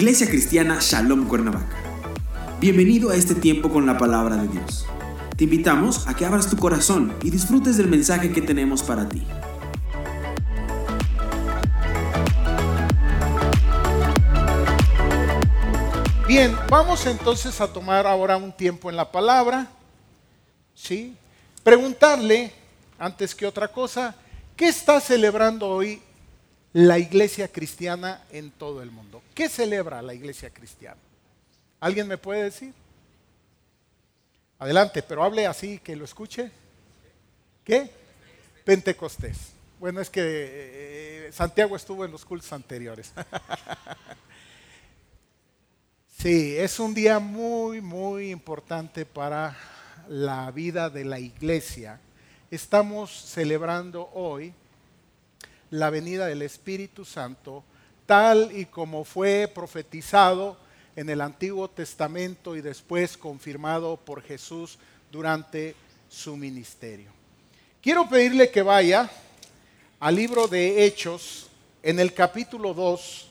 Iglesia Cristiana Shalom Cuernavaca. Bienvenido a este tiempo con la palabra de Dios. Te invitamos a que abras tu corazón y disfrutes del mensaje que tenemos para ti. Bien, vamos entonces a tomar ahora un tiempo en la palabra. ¿Sí? Preguntarle, antes que otra cosa, ¿qué está celebrando hoy la iglesia cristiana en todo el mundo? ¿Qué celebra la iglesia cristiana? ¿Alguien me puede decir? Adelante, pero hable así que lo escuche. ¿Qué? Pentecostés. Bueno, es que eh, Santiago estuvo en los cultos anteriores. sí, es un día muy, muy importante para la vida de la iglesia. Estamos celebrando hoy la venida del Espíritu Santo, tal y como fue profetizado en el Antiguo Testamento y después confirmado por Jesús durante su ministerio. Quiero pedirle que vaya al libro de Hechos en el capítulo 2,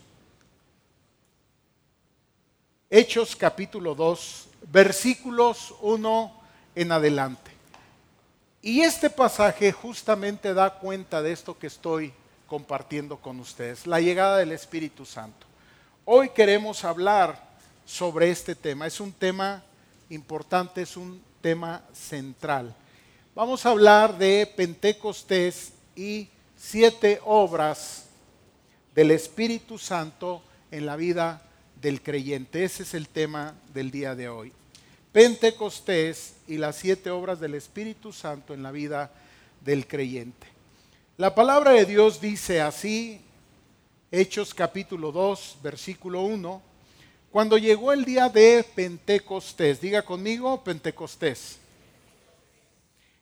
Hechos capítulo 2, versículos 1 en adelante. Y este pasaje justamente da cuenta de esto que estoy compartiendo con ustedes, la llegada del Espíritu Santo. Hoy queremos hablar sobre este tema. Es un tema importante, es un tema central. Vamos a hablar de Pentecostés y siete obras del Espíritu Santo en la vida del creyente. Ese es el tema del día de hoy. Pentecostés y las siete obras del Espíritu Santo en la vida del creyente. La palabra de Dios dice así, Hechos capítulo 2, versículo 1, cuando llegó el día de Pentecostés, diga conmigo Pentecostés,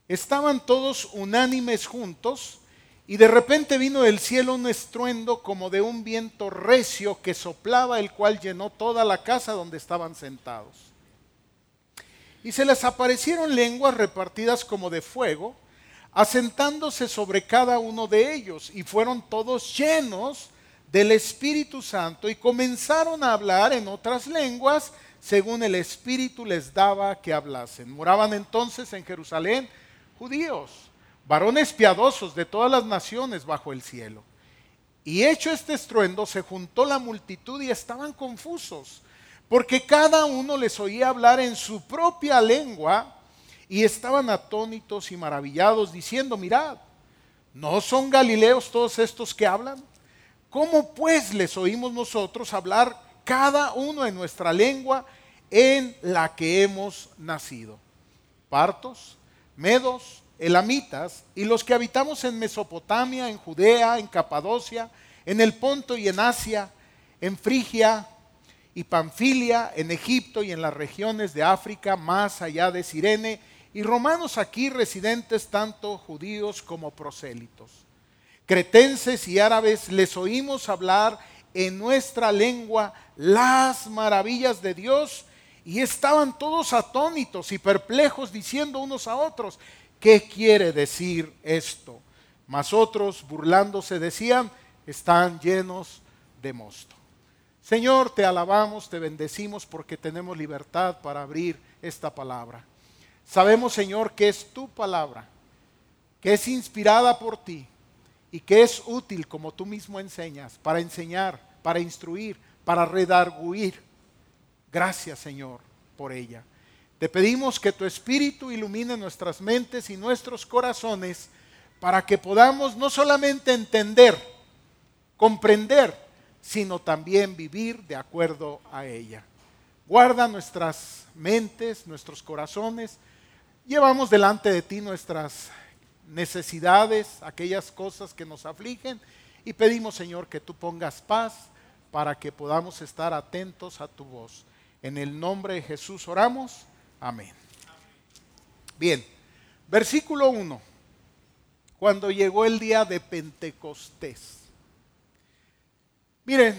estaban todos unánimes juntos y de repente vino del cielo un estruendo como de un viento recio que soplaba, el cual llenó toda la casa donde estaban sentados. Y se les aparecieron lenguas repartidas como de fuego, asentándose sobre cada uno de ellos, y fueron todos llenos del Espíritu Santo y comenzaron a hablar en otras lenguas según el Espíritu les daba que hablasen. Moraban entonces en Jerusalén judíos, varones piadosos de todas las naciones bajo el cielo. Y hecho este estruendo, se juntó la multitud y estaban confusos, porque cada uno les oía hablar en su propia lengua y estaban atónitos y maravillados, diciendo, mirad, ¿no son galileos todos estos que hablan? ¿Cómo pues les oímos nosotros hablar cada uno en nuestra lengua en la que hemos nacido? Partos, medos, elamitas y los que habitamos en Mesopotamia, en Judea, en Capadocia, en el Ponto y en Asia, en Frigia y Panfilia, en Egipto y en las regiones de África, más allá de Sirene, y romanos aquí residentes, tanto judíos como prosélitos. Cretenses y árabes les oímos hablar en nuestra lengua las maravillas de Dios y estaban todos atónitos y perplejos diciendo unos a otros, ¿qué quiere decir esto? Mas otros, burlándose, decían, están llenos de mosto. Señor, te alabamos, te bendecimos porque tenemos libertad para abrir esta palabra. Sabemos, Señor, que es tu palabra, que es inspirada por ti y que es útil, como tú mismo enseñas, para enseñar, para instruir, para redarguir. Gracias, Señor, por ella. Te pedimos que tu Espíritu ilumine nuestras mentes y nuestros corazones para que podamos no solamente entender, comprender, sino también vivir de acuerdo a ella. Guarda nuestras mentes, nuestros corazones Llevamos delante de ti nuestras necesidades, aquellas cosas que nos afligen y pedimos, Señor, que tú pongas paz para que podamos estar atentos a tu voz. En el nombre de Jesús oramos. Amén. Bien, versículo 1. Cuando llegó el día de Pentecostés. Miren,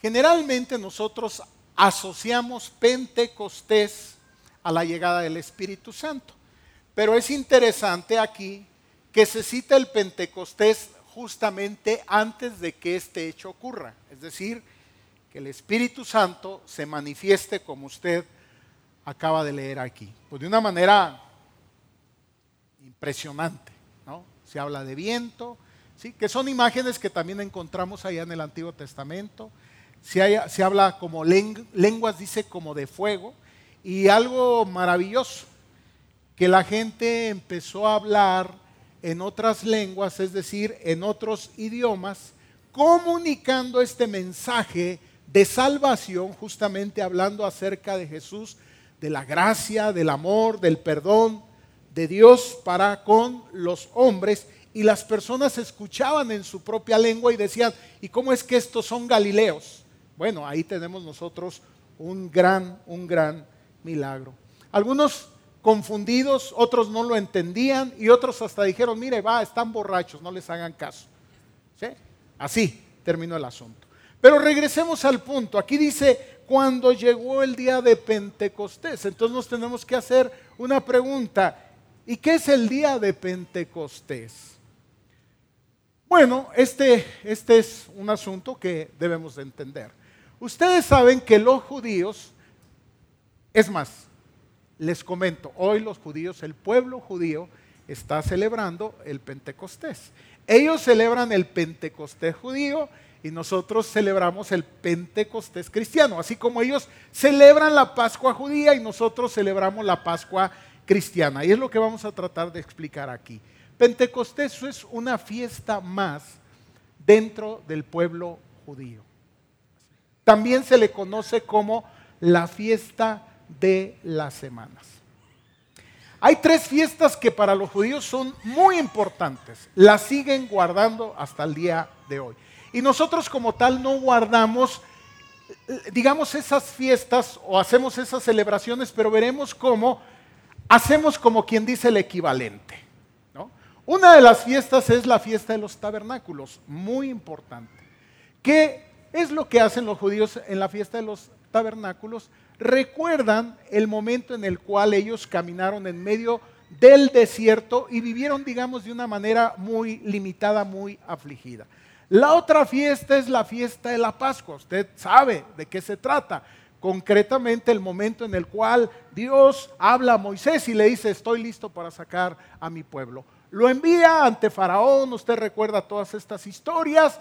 generalmente nosotros asociamos Pentecostés a la llegada del Espíritu Santo. Pero es interesante aquí que se cita el Pentecostés justamente antes de que este hecho ocurra, es decir, que el Espíritu Santo se manifieste como usted acaba de leer aquí. Pues de una manera impresionante, ¿no? Se habla de viento, ¿sí? que son imágenes que también encontramos allá en el Antiguo Testamento. Se, se habla como lenguas, dice como de fuego, y algo maravilloso, que la gente empezó a hablar en otras lenguas, es decir, en otros idiomas, comunicando este mensaje de salvación, justamente hablando acerca de Jesús, de la gracia, del amor, del perdón de Dios para con los hombres. Y las personas escuchaban en su propia lengua y decían, ¿y cómo es que estos son galileos? Bueno, ahí tenemos nosotros un gran, un gran milagro. Algunos confundidos, otros no lo entendían y otros hasta dijeron, mire, va, están borrachos, no les hagan caso. ¿Sí? Así terminó el asunto. Pero regresemos al punto. Aquí dice, cuando llegó el día de Pentecostés. Entonces nos tenemos que hacer una pregunta. ¿Y qué es el día de Pentecostés? Bueno, este, este es un asunto que debemos de entender. Ustedes saben que los judíos, es más, les comento, hoy los judíos, el pueblo judío está celebrando el Pentecostés. Ellos celebran el Pentecostés judío y nosotros celebramos el Pentecostés cristiano, así como ellos celebran la Pascua judía y nosotros celebramos la Pascua cristiana. Y es lo que vamos a tratar de explicar aquí. Pentecostés es una fiesta más dentro del pueblo judío. También se le conoce como la fiesta de las semanas. Hay tres fiestas que para los judíos son muy importantes. Las siguen guardando hasta el día de hoy. Y nosotros como tal no guardamos, digamos, esas fiestas o hacemos esas celebraciones, pero veremos cómo hacemos como quien dice el equivalente. Una de las fiestas es la fiesta de los tabernáculos, muy importante. ¿Qué es lo que hacen los judíos en la fiesta de los tabernáculos? Recuerdan el momento en el cual ellos caminaron en medio del desierto y vivieron, digamos, de una manera muy limitada, muy afligida. La otra fiesta es la fiesta de la Pascua. Usted sabe de qué se trata. Concretamente el momento en el cual Dios habla a Moisés y le dice, estoy listo para sacar a mi pueblo. Lo envía ante Faraón, usted recuerda todas estas historias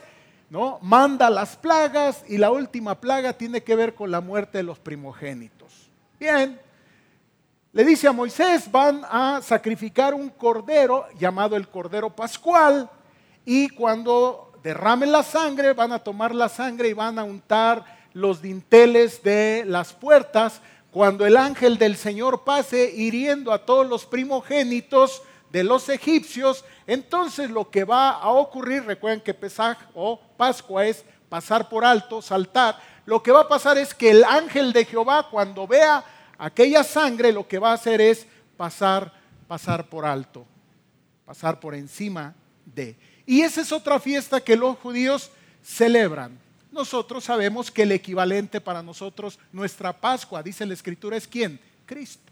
¿no? Manda las plagas y la última plaga tiene que ver con la muerte de los primogénitos. Bien, le dice a Moisés, van a sacrificar un cordero llamado el cordero pascual y cuando derramen la sangre, van a tomar la sangre y van a untar los dinteles de las puertas. Cuando el ángel del Señor pase hiriendo a todos los primogénitos, de los egipcios, entonces lo que va a ocurrir, recuerden que Pesaj o Pascua es pasar por alto, saltar, lo que va a pasar es que el ángel de Jehová cuando vea aquella sangre, lo que va a hacer es pasar, pasar por alto, pasar por encima de. Y esa es otra fiesta que los judíos celebran. Nosotros sabemos que el equivalente para nosotros, nuestra Pascua, dice la Escritura, es quién? Cristo.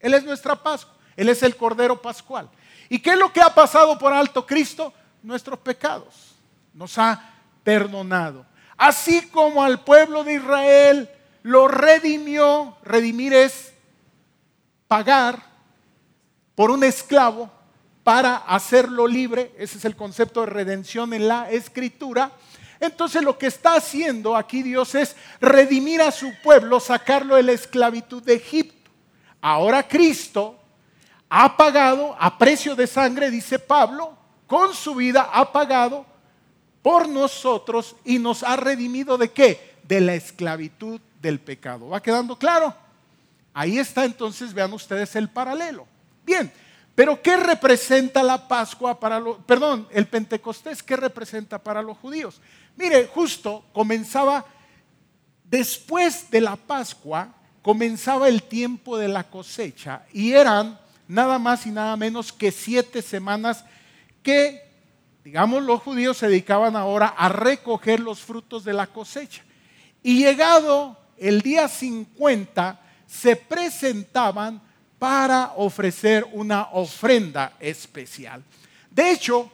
Él es nuestra Pascua. Él es el Cordero Pascual. ¿Y qué es lo que ha pasado por alto Cristo? Nuestros pecados. Nos ha perdonado. Así como al pueblo de Israel lo redimió, redimir es pagar por un esclavo para hacerlo libre. Ese es el concepto de redención en la escritura. Entonces lo que está haciendo aquí Dios es redimir a su pueblo, sacarlo de la esclavitud de Egipto. Ahora Cristo ha pagado a precio de sangre, dice Pablo, con su vida ha pagado por nosotros y nos ha redimido de qué? De la esclavitud del pecado. ¿Va quedando claro? Ahí está entonces, vean ustedes el paralelo. Bien, pero ¿qué representa la Pascua para los, perdón, el Pentecostés, qué representa para los judíos? Mire, justo comenzaba, después de la Pascua, comenzaba el tiempo de la cosecha y eran nada más y nada menos que siete semanas que, digamos, los judíos se dedicaban ahora a recoger los frutos de la cosecha. Y llegado el día 50, se presentaban para ofrecer una ofrenda especial. De hecho,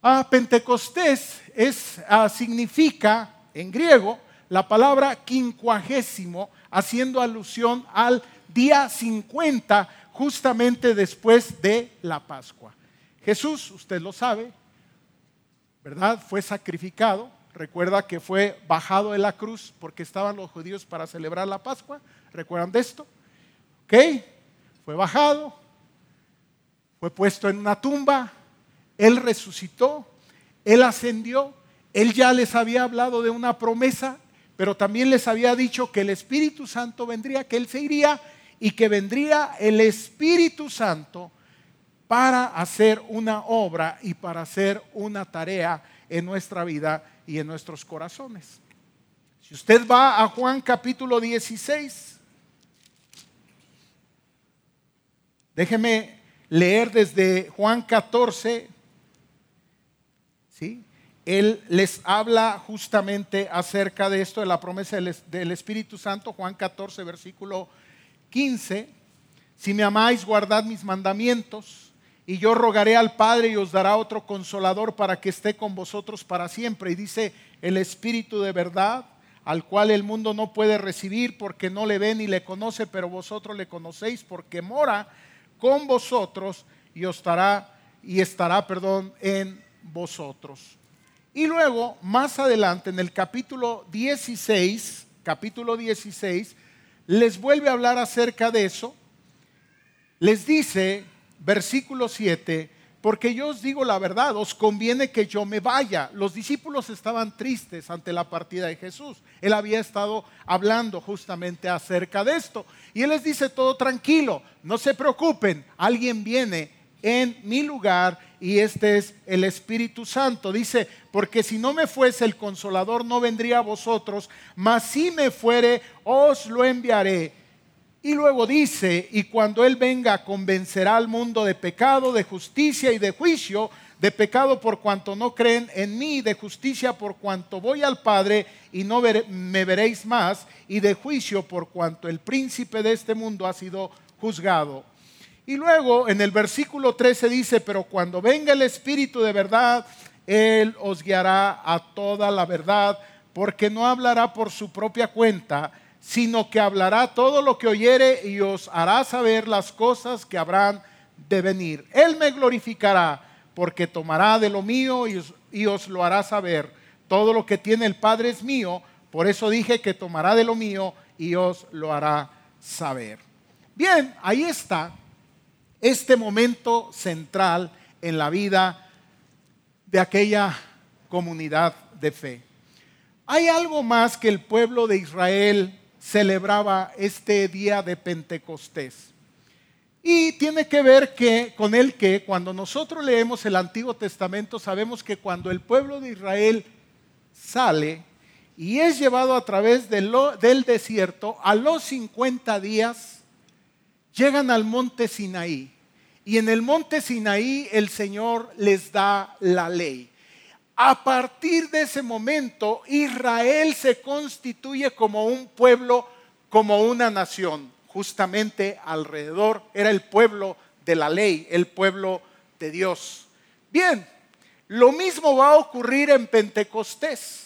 a Pentecostés es, significa en griego la palabra quincuagésimo, haciendo alusión al día 50, justamente después de la Pascua. Jesús, usted lo sabe, ¿verdad? Fue sacrificado. Recuerda que fue bajado de la cruz porque estaban los judíos para celebrar la Pascua. ¿Recuerdan de esto? ¿Ok? Fue bajado, fue puesto en una tumba, Él resucitó, Él ascendió, Él ya les había hablado de una promesa, pero también les había dicho que el Espíritu Santo vendría, que Él se iría y que vendría el Espíritu Santo para hacer una obra y para hacer una tarea en nuestra vida y en nuestros corazones. Si usted va a Juan capítulo 16, déjeme leer desde Juan 14, ¿sí? Él les habla justamente acerca de esto, de la promesa del, Espíritu Santo, Juan 14, versículo 15, si me amáis, guardad mis mandamientos, y yo rogaré al Padre y os dará otro consolador para que esté con vosotros para siempre. Y dice, el Espíritu de verdad, al cual el mundo no puede recibir porque no le ve ni le conoce, pero vosotros le conocéis porque mora con vosotros y estará y estará, perdón, en vosotros. Y luego, más adelante, en el capítulo 16, capítulo 16, les vuelve a hablar acerca de eso. Les dice, versículo 7, porque yo os digo la verdad, os conviene que yo me vaya. Los discípulos estaban tristes ante la partida de Jesús. Él había estado hablando justamente acerca de esto. Y él les dice todo tranquilo, no se preocupen, alguien viene en mi lugar y este es el Espíritu Santo. Dice, porque si no me fuese el consolador no vendría a vosotros, mas si me fuere os lo enviaré. Y luego dice, y cuando Él venga convencerá al mundo de pecado, de justicia y de juicio, de pecado por cuanto no creen en mí, de justicia por cuanto voy al Padre y no me veréis más, y de juicio por cuanto el príncipe de este mundo ha sido juzgado. Y luego en el versículo 13 dice, pero cuando venga el Espíritu de verdad, Él os guiará a toda la verdad, porque no hablará por su propia cuenta, sino que hablará todo lo que oyere y os hará saber las cosas que habrán de venir. Él me glorificará, porque tomará de lo mío y os, y os lo hará saber. Todo lo que tiene el Padre es mío, por eso dije que tomará de lo mío y os lo hará saber. Bien, ahí está este momento central en la vida de aquella comunidad de fe. Hay algo más que el pueblo de Israel celebraba este día de Pentecostés. Y tiene que ver que, con el que cuando nosotros leemos el Antiguo Testamento sabemos que cuando el pueblo de Israel sale y es llevado a través del desierto, a los 50 días llegan al monte Sinaí. Y en el monte Sinaí el Señor les da la ley. A partir de ese momento, Israel se constituye como un pueblo, como una nación. Justamente alrededor era el pueblo de la ley, el pueblo de Dios. Bien, lo mismo va a ocurrir en Pentecostés.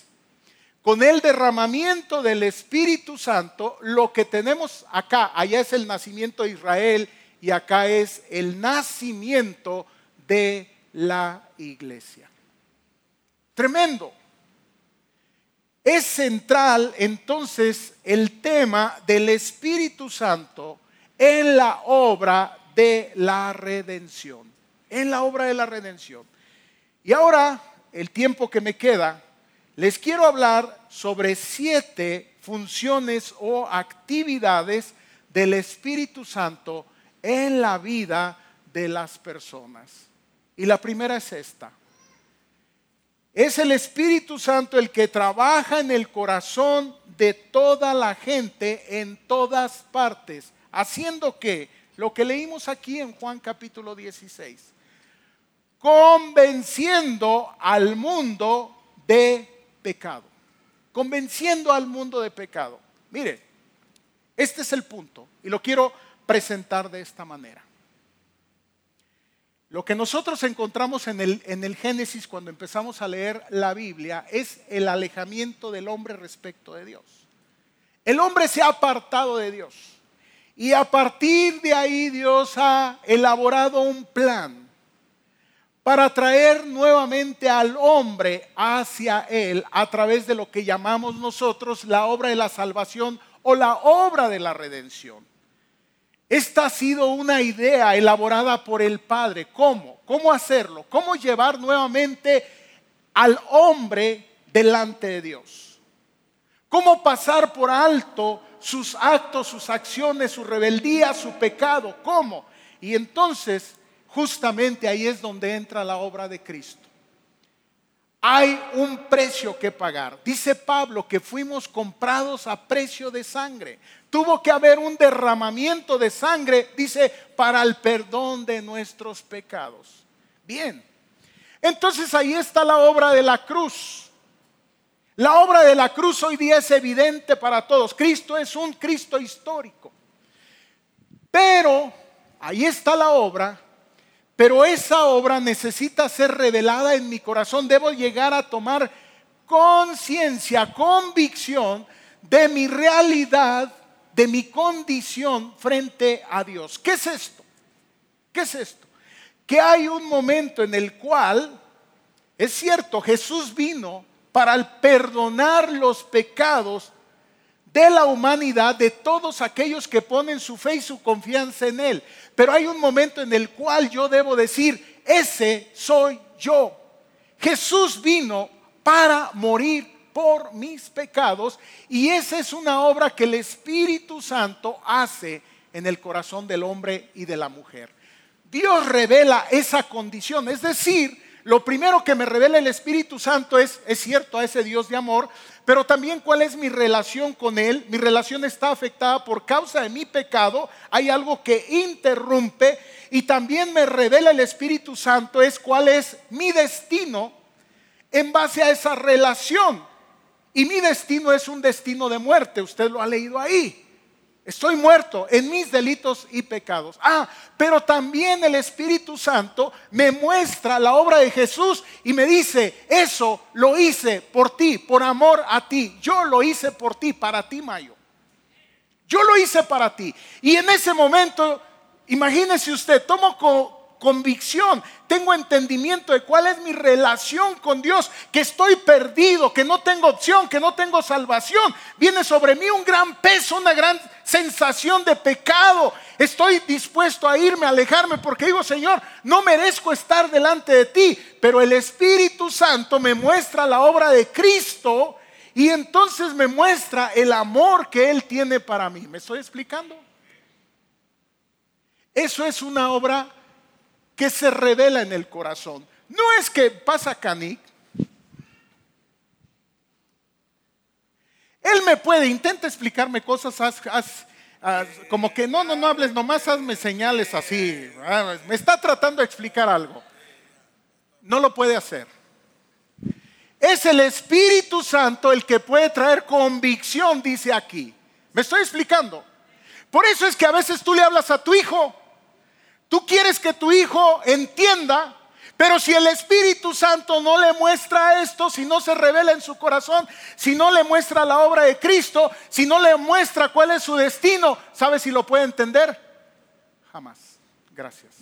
Con el derramamiento del Espíritu Santo, lo que tenemos acá, allá es el nacimiento de Israel y acá es el nacimiento de la iglesia. Tremendo. Es central entonces el tema del Espíritu Santo en la obra de la redención. En la obra de la redención. Y ahora, el tiempo que me queda, les quiero hablar sobre siete funciones o actividades del Espíritu Santo en la vida de las personas. Y la primera es esta. Es el Espíritu Santo el que trabaja en el corazón de toda la gente en todas partes, haciendo que lo que leímos aquí en Juan capítulo 16, convenciendo al mundo de pecado, convenciendo al mundo de pecado. Mire, este es el punto y lo quiero presentar de esta manera. Lo que nosotros encontramos en el, en el Génesis cuando empezamos a leer la Biblia es el alejamiento del hombre respecto de Dios. El hombre se ha apartado de Dios. Y a partir de ahí Dios ha elaborado un plan para traer nuevamente al hombre hacia Él a través de lo que llamamos nosotros la obra de la salvación o la obra de la redención. Esta ha sido una idea elaborada por el Padre. ¿Cómo? ¿Cómo hacerlo? ¿Cómo llevar nuevamente al hombre delante de Dios? ¿Cómo pasar por alto sus actos, sus acciones, su rebeldía, su pecado? ¿Cómo? Y entonces, justamente ahí es donde entra la obra de Cristo. Hay un precio que pagar. Dice Pablo que fuimos comprados a precio de sangre. Tuvo que haber un derramamiento de sangre, dice, para el perdón de nuestros pecados. Bien, entonces ahí está la obra de la cruz. La obra de la cruz hoy día es evidente para todos. Cristo es un Cristo histórico. Pero ahí está la obra pero esa obra necesita ser revelada en mi corazón. Debo llegar a tomar conciencia, convicción de mi realidad, de mi condición frente a Dios. ¿Qué es esto? ¿Qué es esto? Que hay un momento en el cual, es cierto, Jesús vino para perdonar los pecados de la humanidad, de todos aquellos que ponen su fe y su confianza en Él. Pero hay un momento en el cual yo debo decir, ese soy yo. Jesús vino para morir por mis pecados y esa es una obra que el Espíritu Santo hace en el corazón del hombre y de la mujer. Dios revela esa condición, es decir, lo primero que me revela el Espíritu Santo es, es cierto, a ese Dios de amor, pero también cuál es mi relación con Él. Mi relación está afectada por causa de mi pecado. Hay algo que interrumpe y también me revela el Espíritu Santo es cuál es mi destino en base a esa relación. Y mi destino es un destino de muerte. Usted lo ha leído ahí. Estoy muerto en mis delitos y pecados. Ah, pero también el Espíritu Santo me muestra la obra de Jesús y me dice, eso lo hice por ti, por amor a ti. Yo lo hice por ti, para ti, Mayo. Yo lo hice para ti. Y en ese momento, imagínese usted, tomo convicción, tengo entendimiento de cuál es mi relación con Dios, que estoy perdido, que no tengo opción, que no tengo salvación. Viene sobre mí un gran peso, una gran sensación de pecado. Estoy dispuesto a irme, a alejarme, porque digo, Señor, no merezco estar delante de ti, pero el Espíritu Santo me muestra la obra de Cristo y entonces me muestra el amor que Él tiene para mí. ¿Me estoy explicando? Eso es una obra que se revela en el corazón. No es que pasa Canic. Él me puede, intenta explicarme cosas, como que no, no, no hables, nomás hazme señales así. Ah, me está tratando de explicar algo. No lo puede hacer. Es el Espíritu Santo el que puede traer convicción, dice aquí. ¿Me estoy explicando? Por eso es que a veces tú le hablas a tu hijo Tú quieres que tu hijo entienda, pero si el Espíritu Santo no le muestra esto, si no se revela en su corazón, si no le muestra la obra de Cristo, si no le muestra cuál es su destino, ¿sabe si lo puede entender? Jamás. Gracias.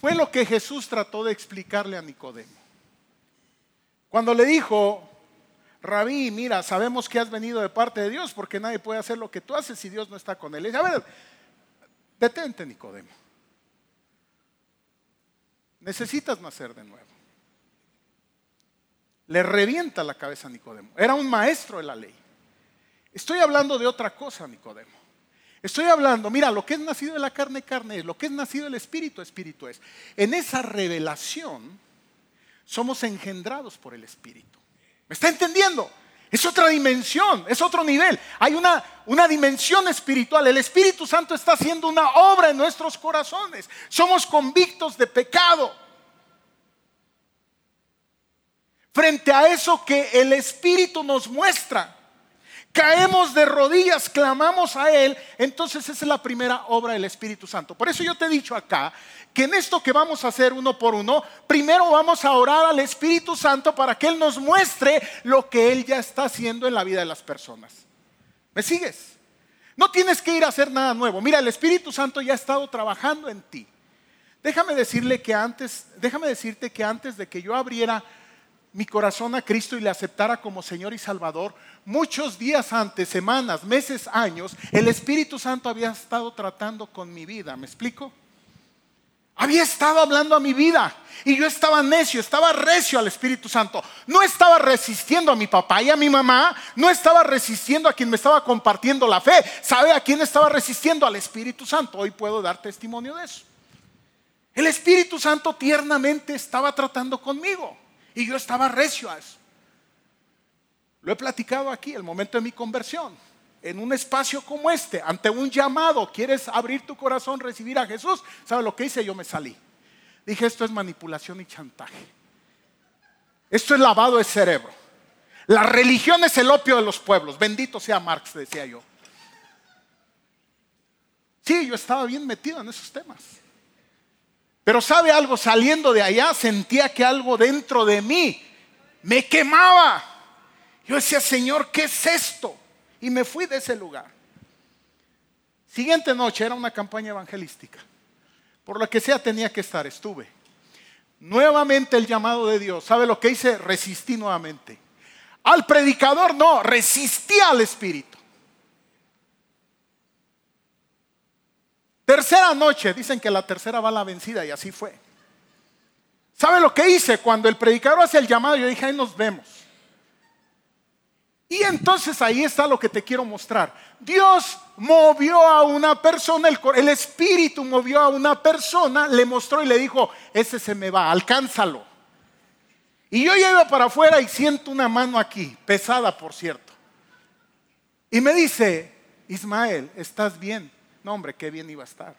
Fue lo que Jesús trató de explicarle a Nicodemo. Cuando le dijo, Rabí, mira, sabemos que has venido de parte de Dios porque nadie puede hacer lo que tú haces si Dios no está con él. a ver, detente, Nicodemo. Necesitas nacer de nuevo. Le revienta la cabeza a Nicodemo. Era un maestro de la ley. Estoy hablando de otra cosa, Nicodemo. Estoy hablando, mira, lo que es nacido de la carne, carne es, lo que es nacido del espíritu, espíritu es. En esa revelación somos engendrados por el espíritu. ¿Me está entendiendo? Es otra dimensión, es otro nivel. Hay una, una dimensión espiritual. El Espíritu Santo está haciendo una obra en nuestros corazones. Somos convictos de pecado. Frente a eso que el Espíritu nos muestra, caemos de rodillas, clamamos a Él, entonces esa es la primera obra del Espíritu Santo. Por eso yo te he dicho acá que en esto que vamos a hacer uno por uno, primero vamos a orar al Espíritu Santo para que Él nos muestre lo que Él ya está haciendo en la vida de las personas. ¿Me sigues? No tienes que ir a hacer nada nuevo. Mira, el Espíritu Santo ya ha estado trabajando en ti. Déjame decirle que antes, déjame decirte que antes de que yo abriera mi corazón a Cristo y le aceptara como Señor y Salvador, muchos días antes, semanas, meses, años, el Espíritu Santo había estado tratando con mi vida. ¿Me explico? Había estado hablando a mi vida y yo estaba necio, estaba recio al Espíritu Santo. No estaba resistiendo a mi papá y a mi mamá, no estaba resistiendo a quien me estaba compartiendo la fe. ¿Sabe a quién estaba resistiendo? Al Espíritu Santo. Hoy puedo dar testimonio de eso. El Espíritu Santo tiernamente estaba tratando conmigo. Y yo estaba recio a eso. Lo he platicado aquí, el momento de mi conversión. En un espacio como este, ante un llamado, quieres abrir tu corazón, recibir a Jesús. ¿Sabe lo que hice? Yo me salí. Dije, esto es manipulación y chantaje. Esto es lavado de cerebro. La religión es el opio de los pueblos. Bendito sea Marx, decía yo. Sí, yo estaba bien metido en esos temas. Pero sabe algo, saliendo de allá sentía que algo dentro de mí me quemaba. Yo decía, Señor, ¿qué es esto? Y me fui de ese lugar. Siguiente noche era una campaña evangelística. Por lo que sea tenía que estar, estuve. Nuevamente el llamado de Dios. ¿Sabe lo que hice? Resistí nuevamente. Al predicador no, resistí al Espíritu. Tercera noche, dicen que la tercera va la vencida y así fue. ¿Sabe lo que hice? Cuando el predicador hace el llamado, yo dije, ahí nos vemos. Y entonces ahí está lo que te quiero mostrar. Dios movió a una persona, el, el, Espíritu movió a una persona, le mostró y le dijo, ese se me va, alcánzalo. Y yo llego para afuera y siento una mano aquí, pesada por cierto. Y me dice, Ismael, ¿estás bien? No, hombre, qué bien iba a estar.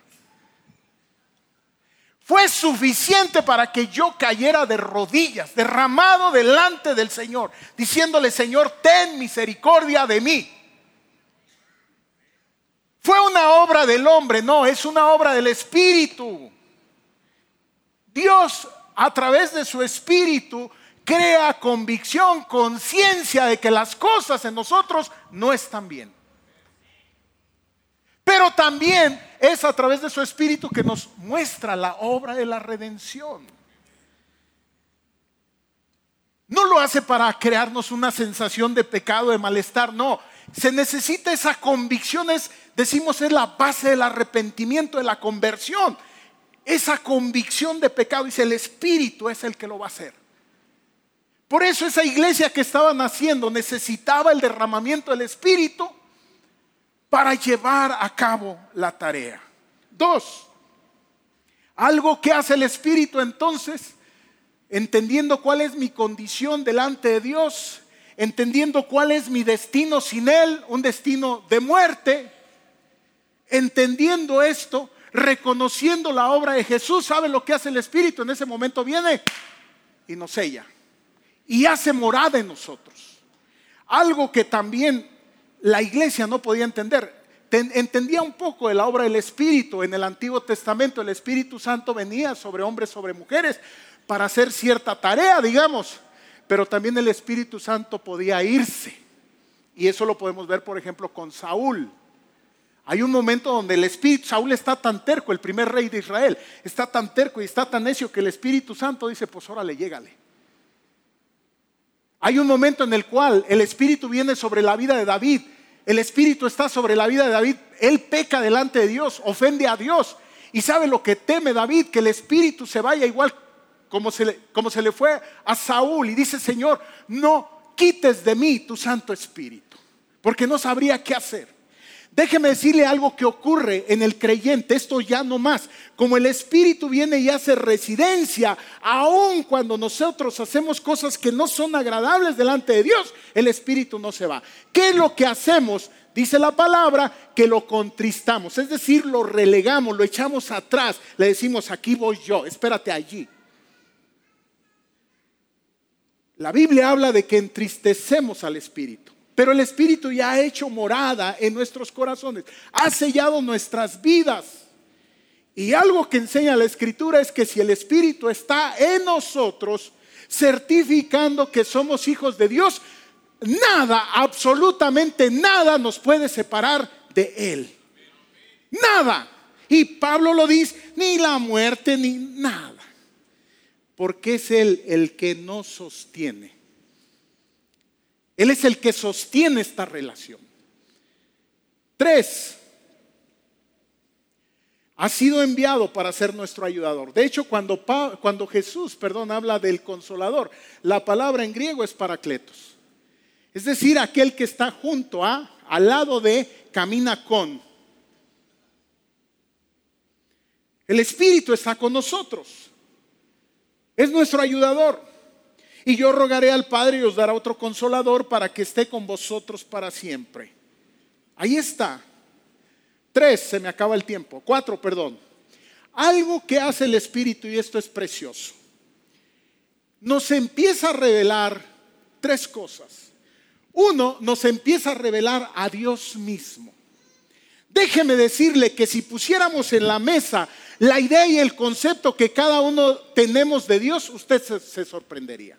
Fue suficiente para que yo cayera de rodillas, derramado delante del Señor, diciéndole, Señor, ten misericordia de mí. Fue una obra del hombre, no, es una obra del Espíritu. Dios, a través de su Espíritu, crea convicción, conciencia de que las cosas en nosotros no están bien. Pero también es a través de su Espíritu que nos muestra la obra de la redención. No lo hace para crearnos una sensación de pecado, de malestar, no. Se necesita esa convicción, es, decimos, es la base del arrepentimiento, de la conversión. Esa convicción de pecado, dice, el Espíritu es el que lo va a hacer. Por eso esa iglesia que estaban haciendo necesitaba el derramamiento del Espíritu para llevar a cabo la tarea. Dos, algo que hace el Espíritu entonces, entendiendo cuál es mi condición delante de Dios, entendiendo cuál es mi destino sin Él, un destino de muerte, entendiendo esto, reconociendo la obra de Jesús, ¿sabe lo que hace el Espíritu? En ese momento viene y nos sella y hace morada en nosotros. Algo que también la iglesia no podía entender. Entendía un poco de la obra del Espíritu. En el Antiguo Testamento el Espíritu Santo venía sobre hombres, sobre mujeres, para hacer cierta tarea, digamos. Pero también el Espíritu Santo podía irse. Y eso lo podemos ver, por ejemplo, con Saúl. Hay un momento donde el Espíritu, Saúl está tan terco, el primer rey de Israel, está tan terco y está tan necio que el Espíritu Santo dice, pues órale, llégale. Hay un momento en el cual el Espíritu viene sobre la vida de David. El Espíritu está sobre la vida de David. Él peca delante de Dios, ofende a Dios. Y sabe lo que teme David, que el Espíritu se vaya igual como se le, como se le fue a Saúl. Y dice, Señor, no quites de mí tu Santo Espíritu, porque no sabría qué hacer. Déjeme decirle algo que ocurre en el creyente, esto ya no más. Como el Espíritu viene y hace residencia, aun cuando nosotros hacemos cosas que no son agradables delante de Dios, el Espíritu no se va. ¿Qué es lo que hacemos? Dice la palabra que lo contristamos, es decir, lo relegamos, lo echamos atrás, le decimos, aquí voy yo, espérate allí. La Biblia habla de que entristecemos al Espíritu. Pero el Espíritu ya ha hecho morada en nuestros corazones, ha sellado nuestras vidas. Y algo que enseña la Escritura es que si el Espíritu está en nosotros, certificando que somos hijos de Dios, nada, absolutamente nada nos puede separar de Él. Nada. Y Pablo lo dice, ni la muerte, ni nada. Porque es Él el que nos sostiene. Él es el que sostiene esta relación. Tres, ha sido enviado para ser nuestro ayudador. De hecho, cuando, cuando Jesús, perdón, habla del consolador, la palabra en griego es paracletos. Es decir, aquel que está junto a, al lado de, camina con. El Espíritu está con nosotros. Es nuestro ayudador. Y yo rogaré al Padre y os dará otro consolador para que esté con vosotros para siempre. Ahí está. Tres, se me acaba el tiempo. Cuatro, perdón. Algo que hace el Espíritu, y esto es precioso, nos empieza a revelar tres cosas. Uno, nos empieza a revelar a Dios mismo. Déjeme decirle que si pusiéramos en la mesa la idea y el concepto que cada uno tenemos de Dios, usted se, sorprendería.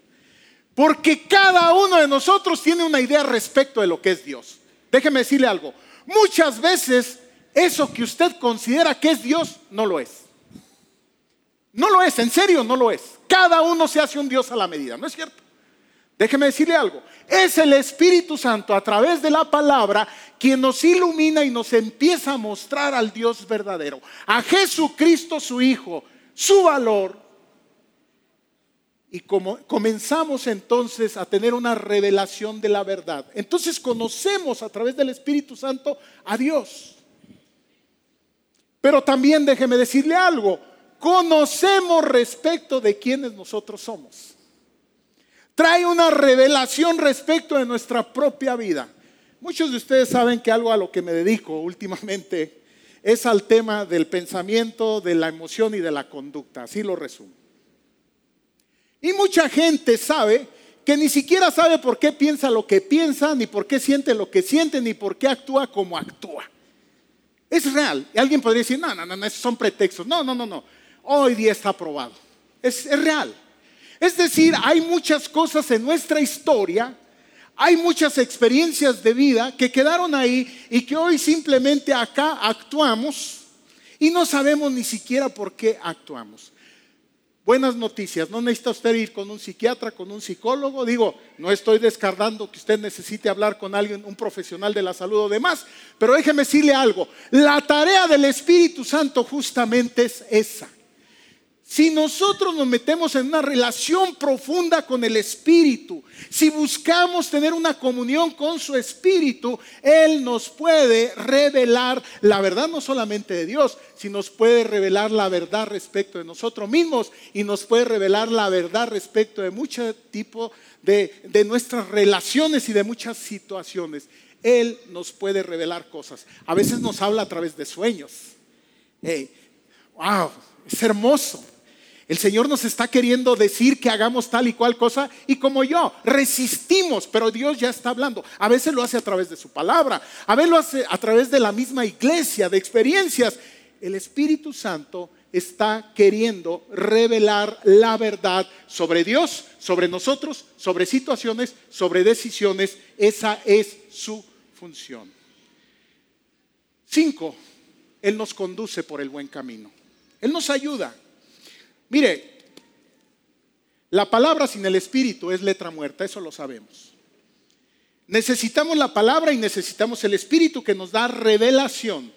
Porque cada uno de nosotros tiene una idea respecto de lo que es Dios. Déjeme decirle algo. Muchas veces eso que usted considera que es Dios, no lo es. No lo es, en serio no lo es. Cada uno se hace un Dios a la medida, ¿no es cierto? Déjeme decirle algo. Es el Espíritu Santo a través de la palabra quien nos ilumina y nos empieza a mostrar al Dios verdadero, a Jesucristo su Hijo, su valor. Y como comenzamos entonces a tener una revelación de la verdad, entonces conocemos a través del Espíritu Santo a Dios. Pero también déjeme decirle algo, conocemos respecto de quienes nosotros somos. Trae una revelación respecto de nuestra propia vida. Muchos de ustedes saben que algo a lo que me dedico últimamente es al tema del pensamiento, de la emoción y de la conducta. Así lo resumo. Y mucha gente sabe que ni siquiera sabe por qué piensa lo que piensa, ni por qué siente lo que siente, ni por qué actúa como actúa. Es real. Y alguien podría decir, no, no, no, esos son pretextos. No, no, no, no. Hoy día está aprobado. Es, es real. Es decir, hay muchas cosas en nuestra historia, hay muchas experiencias de vida que quedaron ahí y que hoy simplemente acá actuamos y no sabemos ni siquiera por qué actuamos buenas noticias. No necesita usted ir con un psiquiatra, con un psicólogo. Digo, no estoy descartando que usted necesite hablar con alguien, un profesional de la salud o demás. Pero déjeme decirle algo. La tarea del Espíritu Santo justamente es esa. Si nosotros nos metemos en una relación profunda con el Espíritu, si buscamos tener una comunión con su Espíritu, Él nos puede revelar la verdad no solamente de Dios, sino nos puede revelar la verdad respecto de nosotros mismos y nos puede revelar la verdad respecto de muchos tipos de, de nuestras relaciones y de muchas situaciones. Él nos puede revelar cosas. A veces nos habla a través de sueños. wow, es hermoso. El Señor nos está queriendo decir que hagamos tal y cual cosa y como yo, resistimos, pero Dios ya está hablando. A veces lo hace a través de su palabra, a veces lo hace a través de la misma iglesia, de experiencias. El Espíritu Santo está queriendo revelar la verdad sobre Dios, sobre nosotros, sobre situaciones, sobre decisiones. Esa es su función. Cinco, Él nos conduce por el buen camino. Él nos ayuda. Mire, la palabra sin el Espíritu es letra muerta, eso lo sabemos. Necesitamos la palabra y necesitamos el Espíritu que nos da revelación.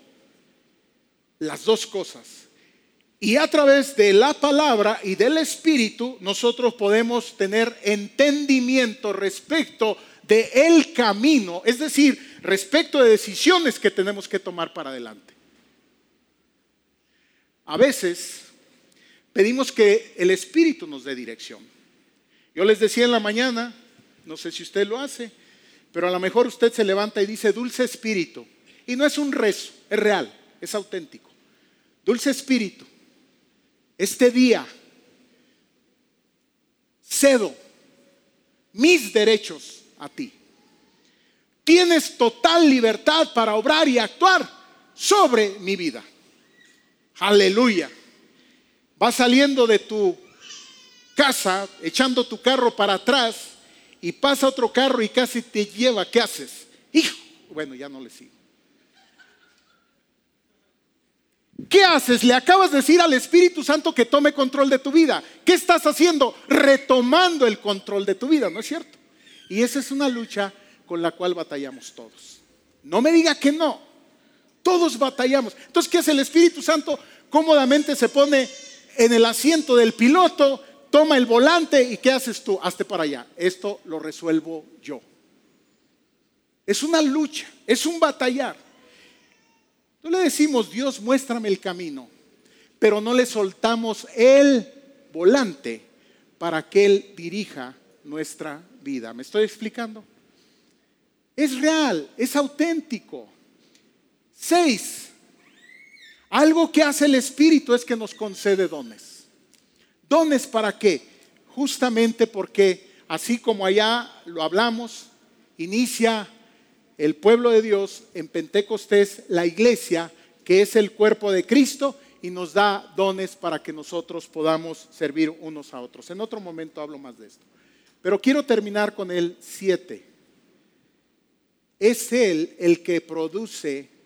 Las dos cosas. Y a través de la palabra y del Espíritu nosotros podemos tener entendimiento respecto de el camino, es decir, respecto de decisiones que tenemos que tomar para adelante. A veces pedimos que el Espíritu nos dé dirección. Yo les decía en la mañana, no sé si usted lo hace, pero a lo mejor usted se levanta y dice, dulce Espíritu. Y no es un rezo, es real, es auténtico. Dulce Espíritu, este día cedo mis derechos a ti. tienes total libertad para obrar y actuar sobre mi vida. Aleluya. Vas saliendo de tu casa, echando tu carro para atrás, y pasa otro carro y casi te lleva. ¿Qué haces? Hijo, bueno, ya no le sigo. ¿Qué haces? Le acabas de decir al Espíritu Santo que tome control de tu vida. ¿Qué estás haciendo? Retomando el control de tu vida, ¿no es cierto? Y esa es una lucha con la cual batallamos todos. No me diga que no. Todos batallamos. Entonces, ¿qué hace el Espíritu Santo? Cómodamente se pone en el asiento del piloto, toma el volante y ¿qué haces tú? Hazte para allá. Esto lo resuelvo yo. Es una lucha, es un batallar. No le decimos, Dios, muéstrame el camino, pero no le soltamos el volante para que Él dirija nuestra vida. ¿Me estoy explicando? Es real, es auténtico. Seis, algo que hace el Espíritu es que nos concede dones. ¿Dones para qué? Justamente porque así como allá lo hablamos, inicia el pueblo de Dios en Pentecostés, la iglesia, que es el cuerpo de Cristo, y nos da dones para que nosotros podamos servir unos a otros. En otro momento hablo más de esto. Pero quiero terminar con el 7. Es Él el que produce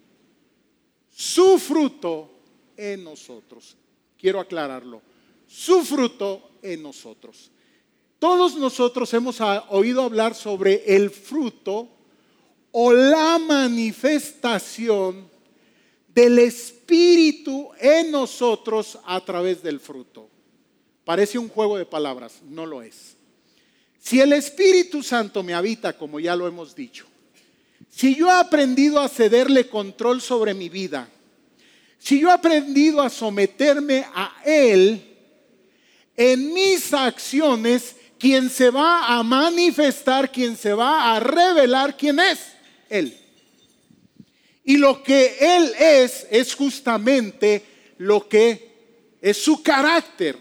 su fruto en nosotros. Quiero aclararlo. Su fruto en nosotros. Todos nosotros hemos oído hablar sobre el fruto o la manifestación del Espíritu en nosotros a través del fruto. Parece un juego de palabras, no lo es. Si el Espíritu Santo me habita, como ya lo hemos dicho, si yo he aprendido a cederle control sobre mi vida, si yo he aprendido a someterme a Él, en mis acciones, quien se va a manifestar, quien se va a revelar, quién es él. Y lo que Él es es justamente lo que es su carácter.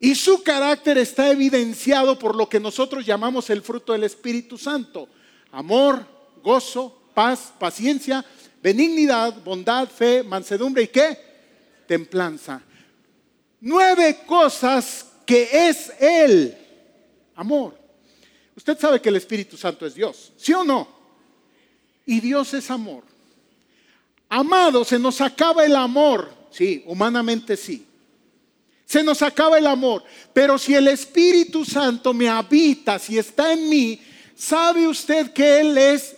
Y su carácter está evidenciado por lo que nosotros llamamos el fruto del Espíritu Santo. Amor, gozo, paz, paciencia, benignidad, bondad, fe, mansedumbre y qué? Templanza. Nueve cosas que es Él. Amor. Usted sabe que el Espíritu Santo es Dios, ¿sí o no? y Dios es amor. Amado, se nos acaba el amor. Sí, humanamente sí. Se nos acaba el amor. Pero si el Espíritu Santo me habita, si está en mí, sabe usted que Él es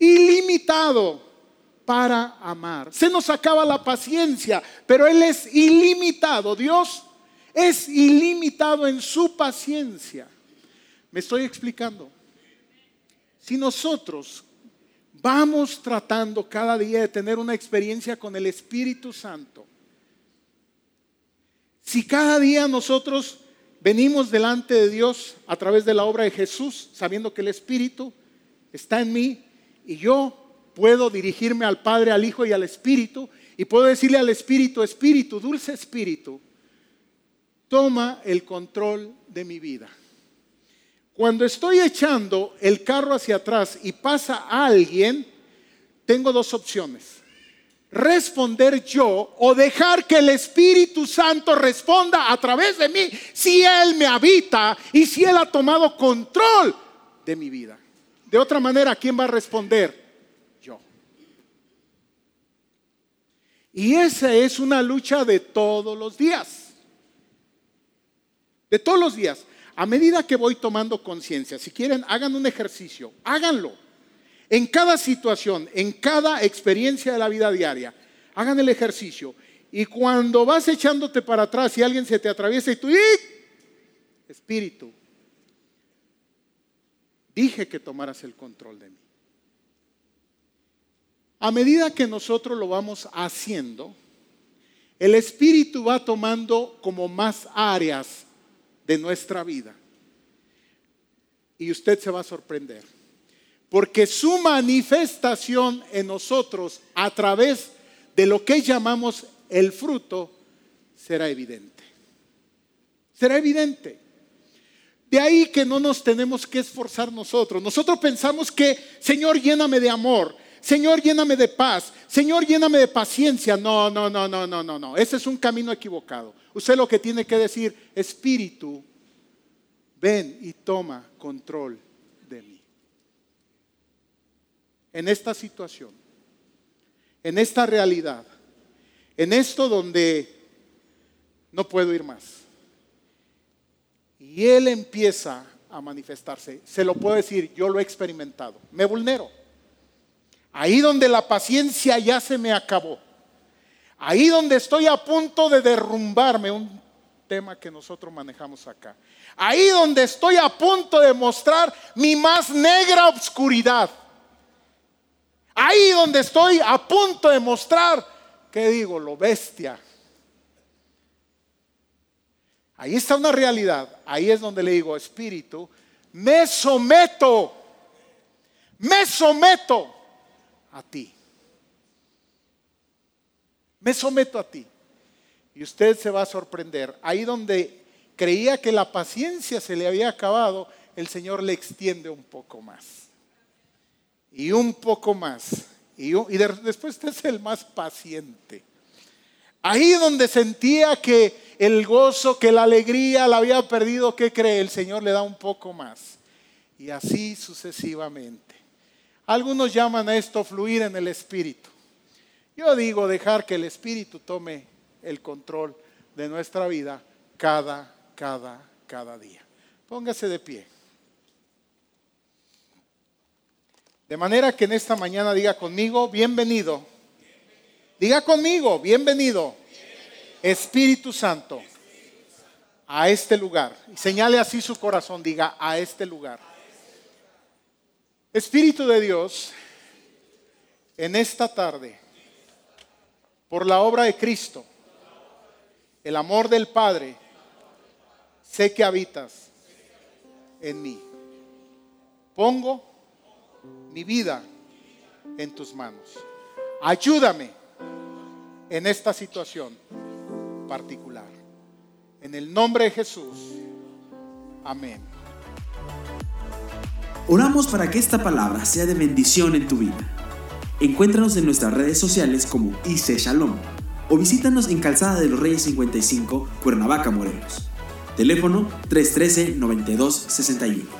ilimitado para amar. Se nos acaba la paciencia, pero Él es ilimitado. Dios es ilimitado en su paciencia. ¿Me estoy explicando? Si nosotros Vamos tratando cada día de tener una experiencia con el Espíritu Santo. Si cada día nosotros venimos delante de Dios a través de la obra de Jesús, sabiendo que el Espíritu está en mí y yo puedo dirigirme al Padre, al Hijo y al Espíritu y puedo decirle al Espíritu, Espíritu, dulce Espíritu, toma el control de mi vida. Cuando estoy echando el carro hacia atrás y pasa alguien, tengo dos opciones. Responder yo o dejar que el Espíritu Santo responda a través de mí si Él me habita y si Él ha tomado control de mi vida. De otra manera, ¿quién va a responder? Yo. Y esa es una lucha de todos los días. De todos los días. A medida que voy tomando conciencia, si quieren, hagan un ejercicio, háganlo. En cada situación, en cada experiencia de la vida diaria, hagan el ejercicio. Y cuando vas echándote para atrás y alguien se te atraviesa y tú, espíritu, dije que tomaras el control de mí. A medida que nosotros lo vamos haciendo, el espíritu va tomando como más áreas de nuestra vida. Y usted se va a sorprender. Porque su manifestación en nosotros a través de lo que llamamos el fruto será evidente. Será evidente. De ahí que no nos tenemos que esforzar nosotros. Nosotros pensamos que, Señor, lléname de amor. Señor, lléname de paz. Señor, lléname de paciencia. No, no, no, no, no, no, no. Ese es un camino equivocado. Usted lo que tiene que decir, Espíritu, ven y toma control de mí. En esta situación, en esta realidad, en esto donde no puedo ir más. Y Él empieza a manifestarse. Se lo puedo decir, yo lo he experimentado. Me vulnero. Ahí donde la paciencia ya se me acabó. Ahí donde estoy a punto de derrumbarme, un tema que nosotros manejamos acá. Ahí donde estoy a punto de mostrar mi más negra obscuridad. Ahí donde estoy a punto de mostrar, ¿qué digo? Lo bestia. Ahí está una realidad. Ahí es donde le digo, Espíritu, me someto. Me someto a ti. Me someto a ti. Y usted se va a sorprender. Ahí donde creía que la paciencia se le había acabado, el Señor le extiende un poco más. Y un poco más. Y, después usted es el más paciente. Ahí donde sentía que el gozo, que la alegría la había perdido, ¿qué cree? El Señor le da un poco más. Y así sucesivamente. Algunos llaman a esto fluir en el Espíritu. Yo digo dejar que el Espíritu tome el control de nuestra vida cada, cada, cada día. Póngase de pie. De manera que en esta mañana diga conmigo, bienvenido. Diga conmigo, bienvenido. Espíritu Santo a este lugar. Y señale así su corazón, diga a este lugar. Espíritu de Dios, en esta tarde, por la obra de Cristo, el amor del Padre, sé que habitas en mí. Pongo mi vida en tus manos. Ayúdame en esta situación particular. En el nombre de Jesús. Amén. Oramos para que esta palabra sea de bendición en tu vida. Encuéntranos en nuestras redes sociales como IC Shalom o visítanos en Calzada de los Reyes 55, Cuernavaca, Morelos. Teléfono 313-9261.